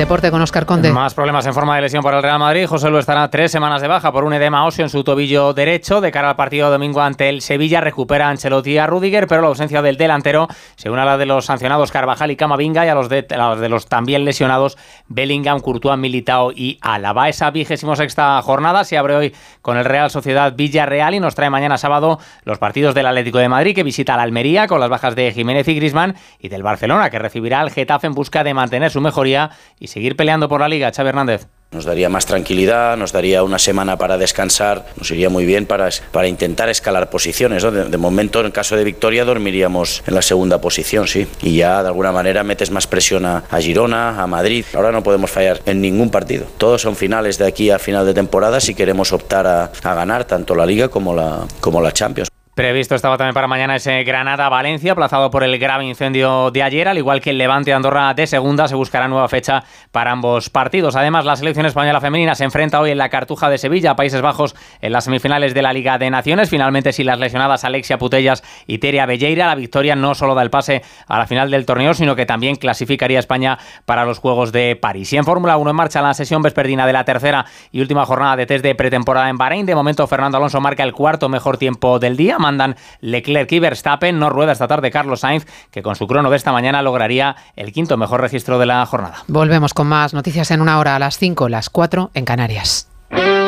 deporte con Oscar Conde. Más problemas en forma de lesión para el Real Madrid. José Luis estará tres semanas de baja por un edema óseo en su tobillo derecho. De cara al partido domingo ante el Sevilla, recupera a Ancelotti a Rudiger, pero la ausencia del delantero se une a la de los sancionados Carvajal y Camavinga y a los de, de los también lesionados Bellingham, Courtois, Militao y Álava. Esa vigésimo sexta jornada se abre hoy con el Real Sociedad Villarreal y nos trae mañana sábado los partidos del Atlético de Madrid que visita la Almería con las bajas de Jiménez y Grisman y del Barcelona que recibirá al Getafe en busca de mantener su mejoría seguir peleando por la liga. Xavi Hernández. Nos daría más tranquilidad, nos daría una semana para descansar, nos iría muy bien para, para intentar escalar posiciones. De, momento, en caso de victoria, dormiríamos en la segunda posición, sí. Y ya de alguna manera metes más presión a, Girona, a Madrid. Ahora no podemos fallar en ningún partido. Todos son finales de aquí a final de temporada si queremos optar a, a ganar tanto la Liga como la, como la Champions. Previsto estaba también para mañana ese Granada-Valencia, aplazado por el grave incendio de ayer, al igual que el Levante Andorra de segunda, se buscará nueva fecha para ambos partidos. Además, la selección española femenina se enfrenta hoy en la Cartuja de Sevilla, Países Bajos, en las semifinales de la Liga de Naciones. Finalmente, si las lesionadas Alexia Putellas y Teria Belleira, la victoria no solo da el pase a la final del torneo, sino que también clasificaría a España para los Juegos de París. Y en Fórmula 1 en marcha la sesión vespertina de la tercera y última jornada de test de pretemporada en Bahrein. De momento, Fernando Alonso marca el cuarto mejor tiempo del día mandan Leclerc y Verstappen. No rueda esta tarde Carlos Sainz, que con su crono de esta mañana lograría el quinto mejor registro de la jornada. Volvemos con más noticias en una hora a las 5, las 4 en Canarias.